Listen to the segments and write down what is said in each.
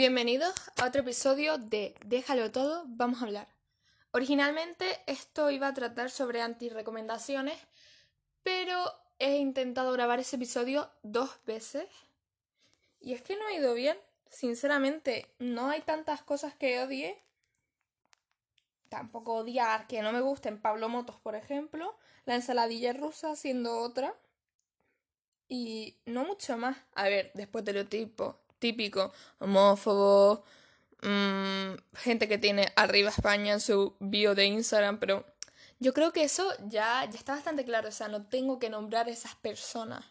Bienvenidos a otro episodio de Déjalo todo, vamos a hablar. Originalmente esto iba a tratar sobre anti-recomendaciones, pero he intentado grabar ese episodio dos veces y es que no ha ido bien. Sinceramente, no hay tantas cosas que odie. Tampoco odiar que no me gusten Pablo Motos, por ejemplo, la ensaladilla rusa siendo otra. Y no mucho más. A ver, después de lo tipo, típico, homófobo, mmm, gente que tiene arriba España en su bio de Instagram, pero yo creo que eso ya, ya está bastante claro, o sea, no tengo que nombrar esas personas.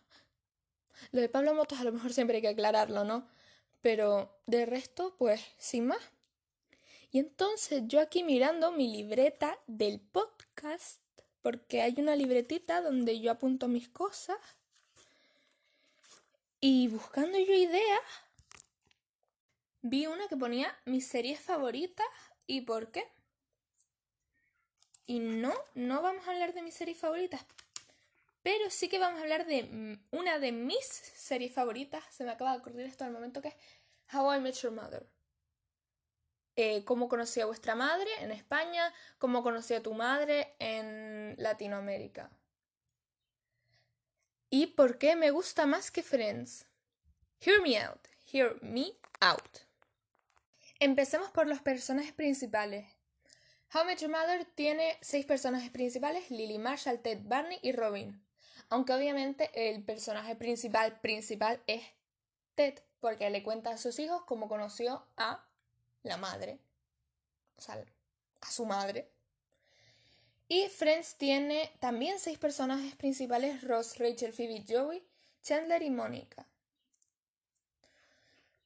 Lo de Pablo Motos a lo mejor siempre hay que aclararlo, ¿no? Pero de resto, pues, sin más. Y entonces yo aquí mirando mi libreta del podcast, porque hay una libretita donde yo apunto mis cosas, y buscando yo ideas, vi una que ponía mis series favoritas y por qué. Y no, no vamos a hablar de mis series favoritas, pero sí que vamos a hablar de una de mis series favoritas. Se me acaba de ocurrir esto al momento que es How I Met Your Mother. Eh, cómo conocí a vuestra madre en España, cómo conocí a tu madre en Latinoamérica. ¿Y por qué me gusta más que Friends? Hear me out, hear me. Empecemos por los personajes principales. How Met Your Mother tiene seis personajes principales, Lily, Marshall, Ted, Barney y Robin. Aunque obviamente el personaje principal principal es Ted, porque le cuenta a sus hijos cómo conoció a la madre. O sea, a su madre. Y Friends tiene también seis personajes principales, Ross, Rachel, Phoebe, Joey, Chandler y Mónica.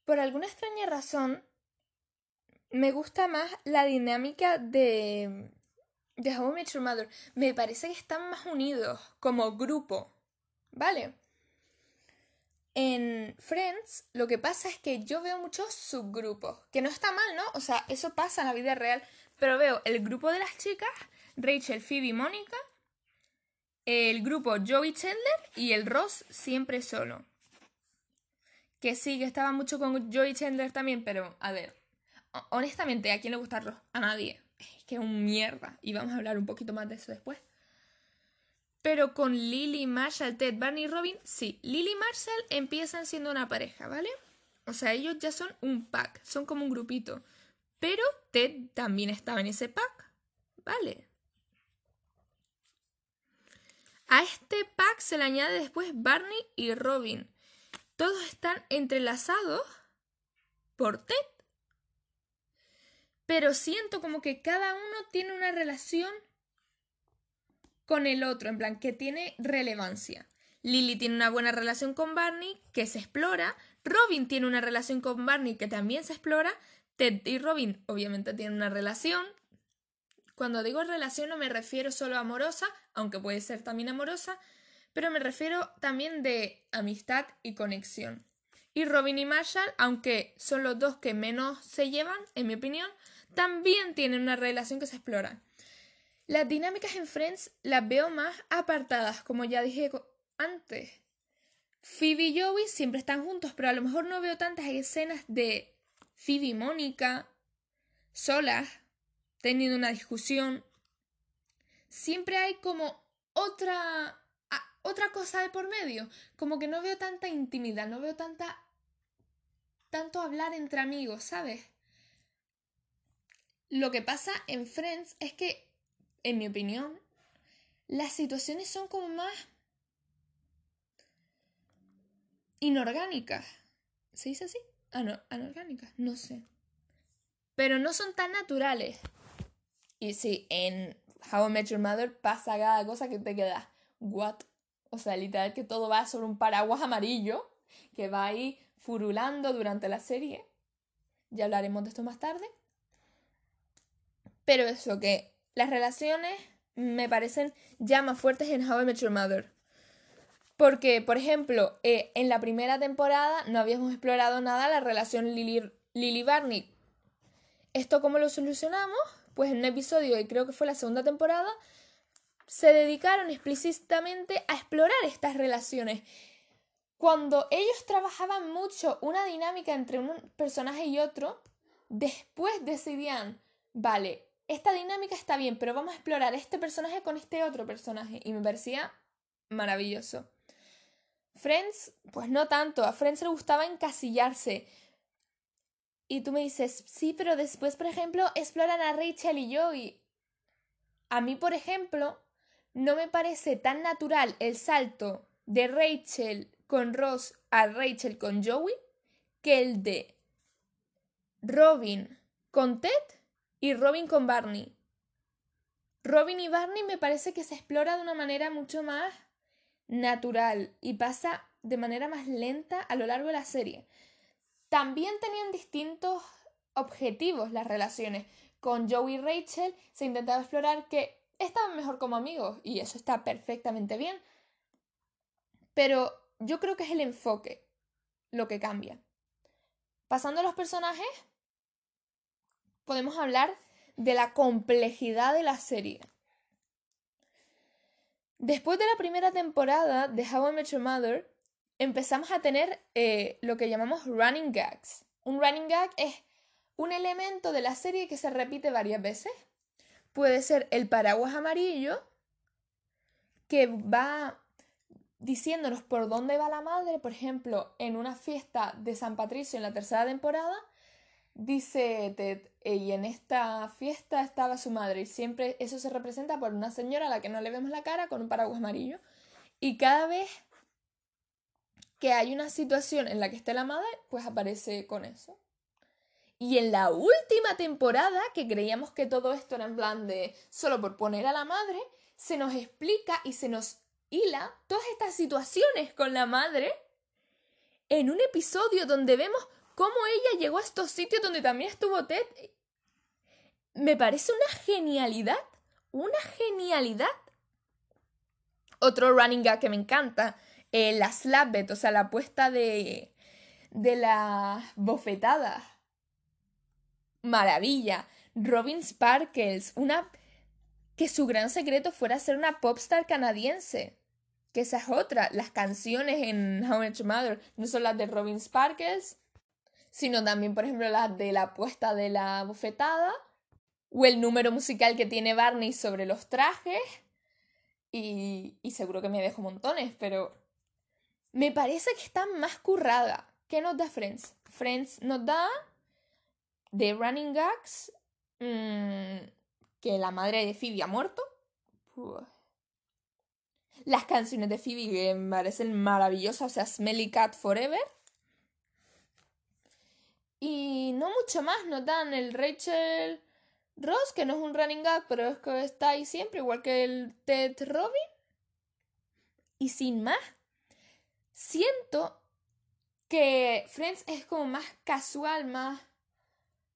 Por alguna extraña razón, me gusta más la dinámica de, de How I Mother. Me parece que están más unidos como grupo. ¿Vale? En Friends lo que pasa es que yo veo muchos subgrupos, que no está mal, ¿no? O sea, eso pasa en la vida real, pero veo el grupo de las chicas, Rachel, Phoebe, Mónica, el grupo Joey Chandler y el Ross siempre solo. Que sí, que estaba mucho con Joey Chandler también, pero a ver, honestamente, ¿a quién le gusta Ross? A nadie. Es que es un mierda. Y vamos a hablar un poquito más de eso después. Pero con Lily, Marshall, Ted, Barney y Robin, sí. Lily y Marshall empiezan siendo una pareja, ¿vale? O sea, ellos ya son un pack, son como un grupito. Pero Ted también estaba en ese pack, ¿vale? A este pack se le añade después Barney y Robin. Todos están entrelazados por Ted. Pero siento como que cada uno tiene una relación con el otro, en plan, que tiene relevancia. Lily tiene una buena relación con Barney, que se explora. Robin tiene una relación con Barney, que también se explora. Ted y Robin obviamente tienen una relación. Cuando digo relación no me refiero solo a amorosa, aunque puede ser también amorosa, pero me refiero también de amistad y conexión. Y Robin y Marshall, aunque son los dos que menos se llevan, en mi opinión, también tienen una relación que se explora. Las dinámicas en Friends las veo más apartadas, como ya dije antes. Phoebe y Joey siempre están juntos, pero a lo mejor no veo tantas escenas de Phoebe y Mónica solas, teniendo una discusión. Siempre hay como otra otra cosa de por medio, como que no veo tanta intimidad, no veo tanta tanto hablar entre amigos, ¿sabes? Lo que pasa en Friends es que en mi opinión, las situaciones son como más inorgánicas. ¿Se dice así? Ah, no, anorgánicas, no sé. Pero no son tan naturales. Y sí, en How I Met Your Mother pasa cada cosa que te queda. ¿What? O sea, literal que todo va sobre un paraguas amarillo que va ahí furulando durante la serie. Ya hablaremos de esto más tarde. Pero eso, que las relaciones me parecen ya más fuertes en How I Met Your Mother. Porque, por ejemplo, eh, en la primera temporada no habíamos explorado nada la relación Lily-Barney. ¿Esto cómo lo solucionamos? Pues en un episodio, y creo que fue la segunda temporada, se dedicaron explícitamente a explorar estas relaciones. cuando ellos trabajaban mucho una dinámica entre un personaje y otro, después decidían, vale, esta dinámica está bien, pero vamos a explorar este personaje con este otro personaje. Y me parecía maravilloso. Friends, pues no tanto. A Friends le gustaba encasillarse. Y tú me dices, sí, pero después, por ejemplo, exploran a Rachel y Joey. A mí, por ejemplo, no me parece tan natural el salto de Rachel con Ross a Rachel con Joey que el de Robin con Ted y Robin con Barney. Robin y Barney me parece que se explora de una manera mucho más natural y pasa de manera más lenta a lo largo de la serie. También tenían distintos objetivos las relaciones. Con Joey y Rachel se intentaba explorar que estaban mejor como amigos y eso está perfectamente bien. Pero yo creo que es el enfoque lo que cambia. Pasando a los personajes, podemos hablar de la complejidad de la serie. Después de la primera temporada de How I Met Your Mother, empezamos a tener eh, lo que llamamos running gags. Un running gag es un elemento de la serie que se repite varias veces. Puede ser el paraguas amarillo, que va diciéndonos por dónde va la madre, por ejemplo, en una fiesta de San Patricio en la tercera temporada, Dice Ted, y en esta fiesta estaba su madre y siempre eso se representa por una señora a la que no le vemos la cara con un paraguas amarillo. Y cada vez que hay una situación en la que esté la madre, pues aparece con eso. Y en la última temporada, que creíamos que todo esto era en plan de solo por poner a la madre, se nos explica y se nos hila todas estas situaciones con la madre en un episodio donde vemos cómo ella llegó a estos sitios donde también estuvo Ted. Me parece una genialidad. Una genialidad. Otro running gag que me encanta. Eh, la slapbet, o sea, la puesta de. de la bofetada. Maravilla. Robin Sparkles. Una. que su gran secreto fuera ser una popstar canadiense. Que esa es otra. Las canciones en How Much Mother no son las de Robin Sparkles, sino también, por ejemplo, las de la puesta de la bufetada, o el número musical que tiene Barney sobre los trajes, y, y seguro que me dejo montones, pero me parece que está más currada. ¿Qué nos da Friends? Friends nos da de Running Gags mm, que la madre de Phoebe ha muerto. Las canciones de Phoebe me parecen maravillosas, o sea, Smelly Cat Forever. Y no mucho más, nos dan el Rachel Ross, que no es un running gag, pero es que está ahí siempre, igual que el Ted Robin. Y sin más, siento que Friends es como más casual, más...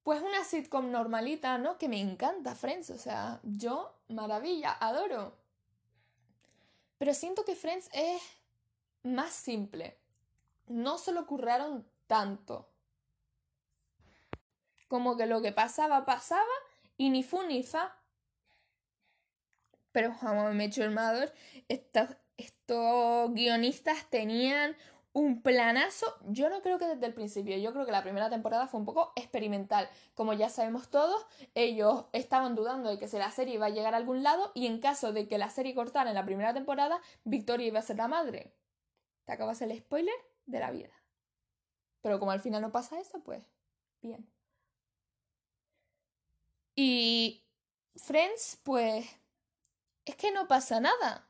Pues una sitcom normalita, ¿no? Que me encanta Friends, o sea, yo, maravilla, adoro. Pero siento que Friends es más simple. No se lo curraron tanto como que lo que pasaba, pasaba y ni fu ni fa. Pero How I Met Mother, estos, estos guionistas tenían un planazo. Yo no creo que desde el principio, yo creo que la primera temporada fue un poco experimental. Como ya sabemos todos, ellos estaban dudando de que si la serie iba a llegar a algún lado y en caso de que la serie cortara en la primera temporada, Victoria iba a ser la madre. Te acabas el spoiler de la vida. Pero como al final no pasa eso, pues bien. Y Friends, pues, es que no pasa nada.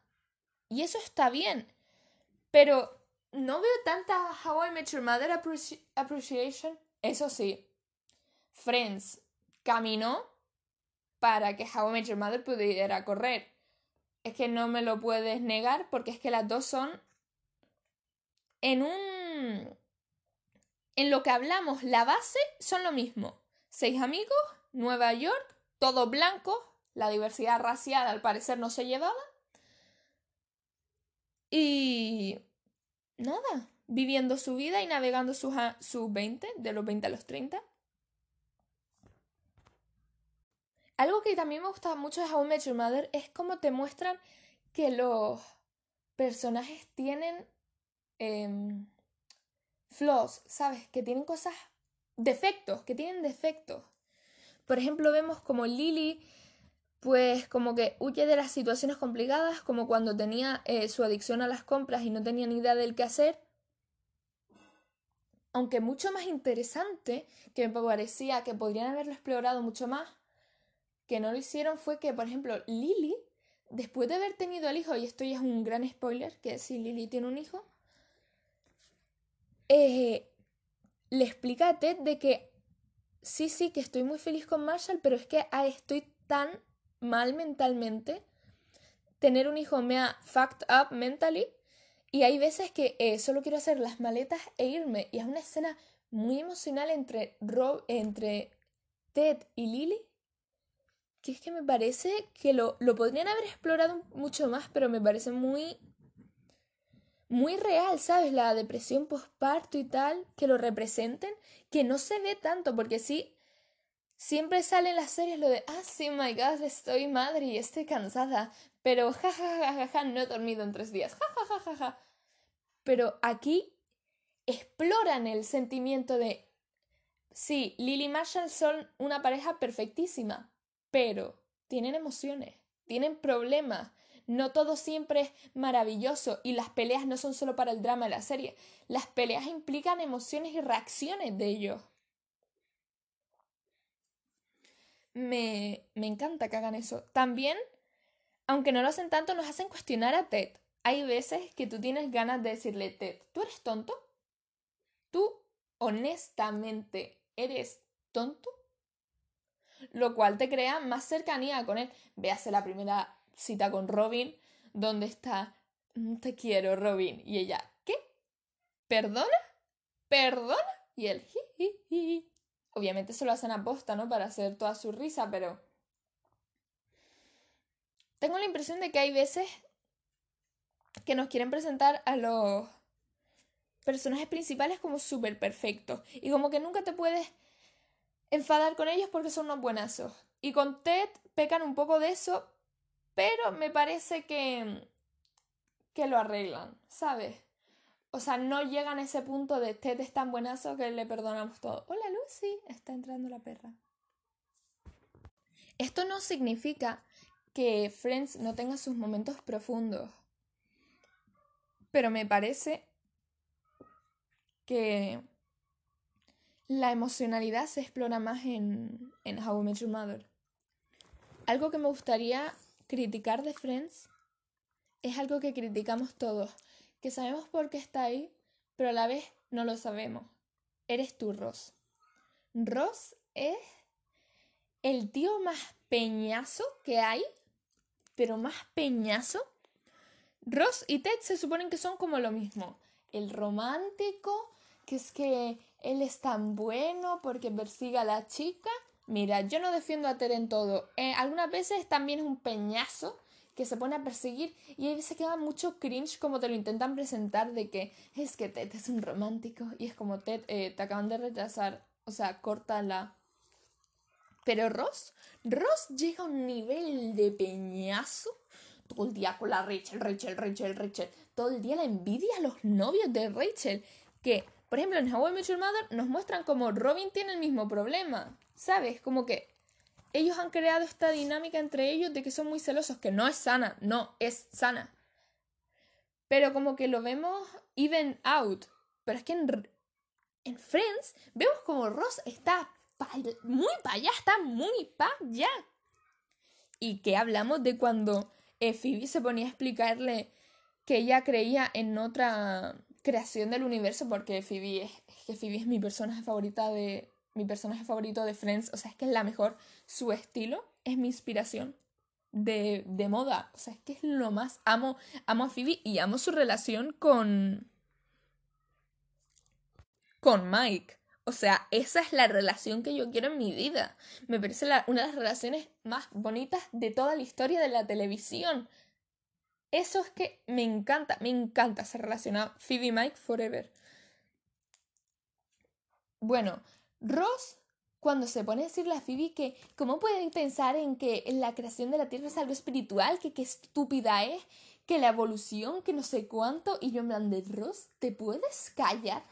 Y eso está bien. Pero no veo tanta How I Met Your Mother appreciation. Eso sí, Friends caminó para que How I Met Your Mother pudiera correr. Es que no me lo puedes negar porque es que las dos son en un... En lo que hablamos, la base son lo mismo. Seis amigos Nueva York, todo blanco, la diversidad racial al parecer no se llevaba. Y nada, viviendo su vida y navegando sus, sus 20, de los 20 a los 30. Algo que también me gusta mucho de How I Mother es cómo te muestran que los personajes tienen em, flaws, ¿sabes? Que tienen cosas, defectos, que tienen defectos. Por ejemplo, vemos como Lily, pues como que huye de las situaciones complicadas, como cuando tenía eh, su adicción a las compras y no tenía ni idea del qué hacer. Aunque mucho más interesante, que me parecía que podrían haberlo explorado mucho más, que no lo hicieron fue que, por ejemplo, Lily, después de haber tenido al hijo, y esto ya es un gran spoiler, que si Lily tiene un hijo, eh, le explica a Ted de que sí, sí, que estoy muy feliz con Marshall, pero es que ah, estoy tan mal mentalmente. Tener un hijo me ha fucked up mentally. Y hay veces que eh, solo quiero hacer las maletas e irme. Y es una escena muy emocional entre, Rob, entre Ted y Lily. Que es que me parece que lo, lo podrían haber explorado mucho más, pero me parece muy muy real, ¿sabes? La depresión postparto y tal, que lo representen, que no se ve tanto, porque sí, siempre sale en las series lo de, ah, sí, my god, estoy madre y estoy cansada, pero ja, no he dormido en tres días, ja, Pero aquí exploran el sentimiento de, sí, Lily y Marshall son una pareja perfectísima, pero tienen emociones, tienen problemas, no todo siempre es maravilloso y las peleas no son solo para el drama de la serie. Las peleas implican emociones y reacciones de ellos. Me, me encanta que hagan eso. También, aunque no lo hacen tanto, nos hacen cuestionar a Ted. Hay veces que tú tienes ganas de decirle, Ted, ¿tú eres tonto? ¿Tú honestamente eres tonto? Lo cual te crea más cercanía con él. Véase la primera cita con Robin, donde está, mm, te quiero, Robin. Y ella, ¿qué? ¿Perdona? ¿Perdona? Y él, ji, Obviamente se lo hacen a posta, ¿no? Para hacer toda su risa, pero... Tengo la impresión de que hay veces que nos quieren presentar a los personajes principales como súper perfectos. Y como que nunca te puedes enfadar con ellos porque son unos buenazos. Y con Ted pecan un poco de eso, pero me parece que, que lo arreglan, ¿sabes? O sea, no llegan a ese punto de Ted es tan buenazo que le perdonamos todo. Hola Lucy, está entrando la perra. Esto no significa que Friends no tenga sus momentos profundos. Pero me parece que la emocionalidad se explora más en, en How I Met Your Mother. Algo que me gustaría criticar de Friends es algo que criticamos todos, que sabemos por qué está ahí, pero a la vez no lo sabemos. Eres tú, Ross. Ross es el tío más peñazo que hay, pero más peñazo. Ross y Ted se suponen que son como lo mismo. El romántico, que es que él es tan bueno porque persiga a la chica Mira, yo no defiendo a Ted en todo. Eh, algunas veces también es un peñazo que se pone a perseguir y ahí se queda mucho cringe como te lo intentan presentar de que es que Ted es un romántico y es como Ted, eh, te acaban de retrasar, o sea, la... Pero Ross, Ross llega a un nivel de peñazo todo el día con la Rachel, Rachel, Rachel, Rachel. Todo el día la envidia a los novios de Rachel. Que, por ejemplo, en How I Met Your Mother nos muestran como Robin tiene el mismo problema. ¿Sabes? Como que ellos han creado esta dinámica entre ellos de que son muy celosos, que no es sana, no es sana. Pero como que lo vemos even out. Pero es que en, en Friends vemos como Ross está muy para allá, está muy para allá. Y que hablamos de cuando eh, Phoebe se ponía a explicarle que ella creía en otra creación del universo, porque Phoebe es, que Phoebe es mi personaje favorita de, mi personaje favorito de Friends, o sea, es que es la mejor. Su estilo es mi inspiración de, de moda, o sea, es que es lo más. Amo, amo a Phoebe y amo su relación con. con Mike. O sea, esa es la relación que yo quiero en mi vida. Me parece una de las relaciones más bonitas de toda la historia de la televisión. Eso es que me encanta, me encanta esa relación a Phoebe Mike forever. Bueno, Ross, cuando se pone a decirle a Phoebe que cómo pueden pensar en que la creación de la Tierra es algo espiritual, que qué estúpida es, que la evolución, que no sé cuánto, y yo en plan de Ross, ¿te puedes callar?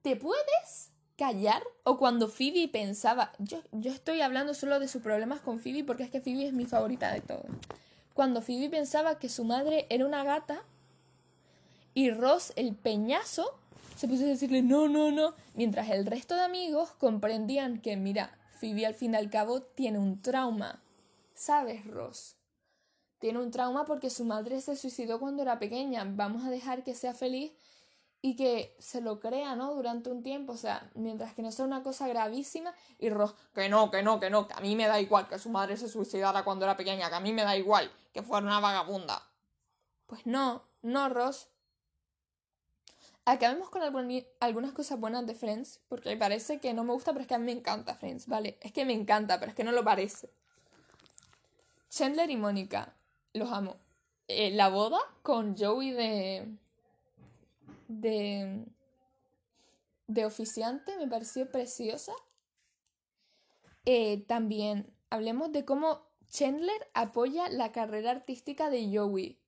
¿Te puedes callar? O cuando Phoebe pensaba, yo, yo estoy hablando solo de sus problemas con Phoebe porque es que Phoebe es mi favorita de todos. Cuando Phoebe pensaba que su madre era una gata y Ross, el peñazo, se puso a decirle no, no, no, mientras el resto de amigos comprendían que, mira, Phoebe al fin y al cabo tiene un trauma. ¿Sabes, Ross? Tiene un trauma porque su madre se suicidó cuando era pequeña. Vamos a dejar que sea feliz y que se lo crea, ¿no? Durante un tiempo, o sea, mientras que no sea una cosa gravísima y Ross, que no, que no, que no, que a mí me da igual que su madre se suicidara cuando era pequeña, que a mí me da igual que fuera una vagabunda. Pues no, no, Ross. Acabemos con algunas cosas buenas de Friends, porque parece que no me gusta, pero es que a mí me encanta Friends, ¿vale? Es que me encanta, pero es que no lo parece. Chandler y Mónica, los amo. Eh, la boda con Joey de de, de oficiante me pareció preciosa. Eh, también hablemos de cómo Chandler apoya la carrera artística de Joey.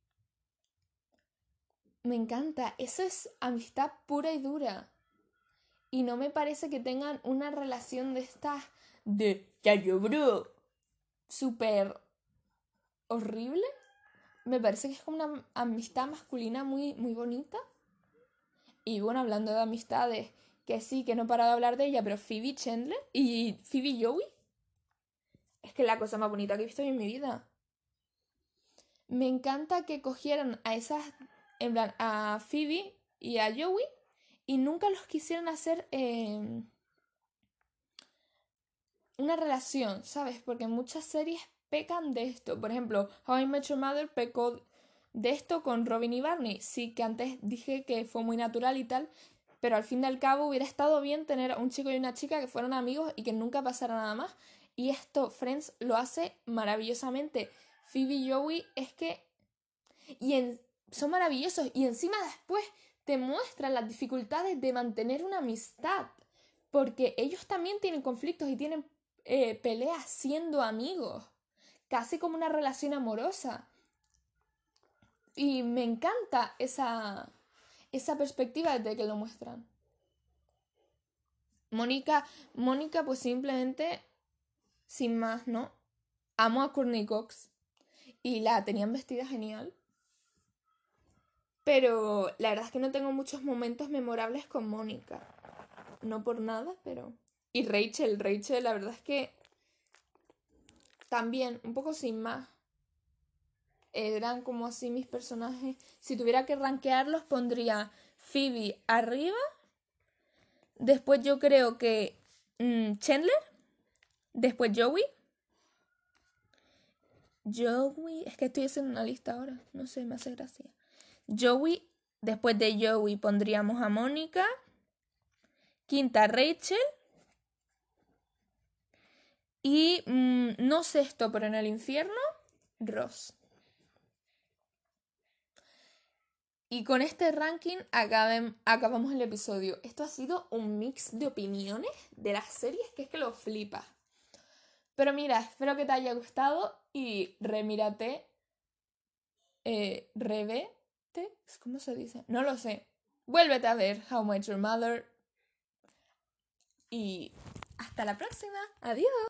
Me encanta, eso es amistad pura y dura. Y no me parece que tengan una relación de estas de yo bro súper horrible. Me parece que es como una amistad masculina muy, muy bonita. Y bueno, hablando de amistades, que sí, que no he parado de hablar de ella, pero Phoebe Chandler y Phoebe Joey. Es que es la cosa más bonita que he visto en mi vida. Me encanta que cogieran a esas, en plan, a Phoebe y a Joey y nunca los quisieran hacer eh, una relación, ¿sabes? Porque muchas series pecan de esto. Por ejemplo, How I Met Your Mother pecó de esto con Robin y Barney. Sí, que antes dije que fue muy natural y tal, pero al fin y al cabo hubiera estado bien tener un chico y una chica que fueran amigos y que nunca pasara nada más. Y esto Friends lo hace maravillosamente. Phoebe y Joey es que... Y son maravillosos y encima después te muestran las dificultades de mantener una amistad. Porque ellos también tienen conflictos y tienen eh, peleas siendo amigos. Casi como una relación amorosa. Y me encanta esa, esa perspectiva de que lo muestran. Mónica, Mónica, pues simplemente, sin más, ¿no? Amo a Courtney Cox y la tenían vestida genial. Pero la verdad es que no tengo muchos momentos memorables con Mónica. No por nada, pero... Y Rachel, Rachel, la verdad es que también, un poco sin más eran como así mis personajes. Si tuviera que rankearlos, pondría Phoebe arriba. Después yo creo que mm, Chandler. Después Joey. Joey. Es que estoy haciendo una lista ahora. No sé, me hace gracia. Joey. Después de Joey pondríamos a Mónica. Quinta Rachel. Y mm, no sé esto, pero en el infierno, Ross. Y con este ranking acabamos el episodio. Esto ha sido un mix de opiniones de las series que es que lo flipa. Pero mira, espero que te haya gustado y remírate. Eh, revete. ¿Cómo se dice? No lo sé. Vuélvete a ver How Much Your Mother. Y hasta la próxima. Adiós.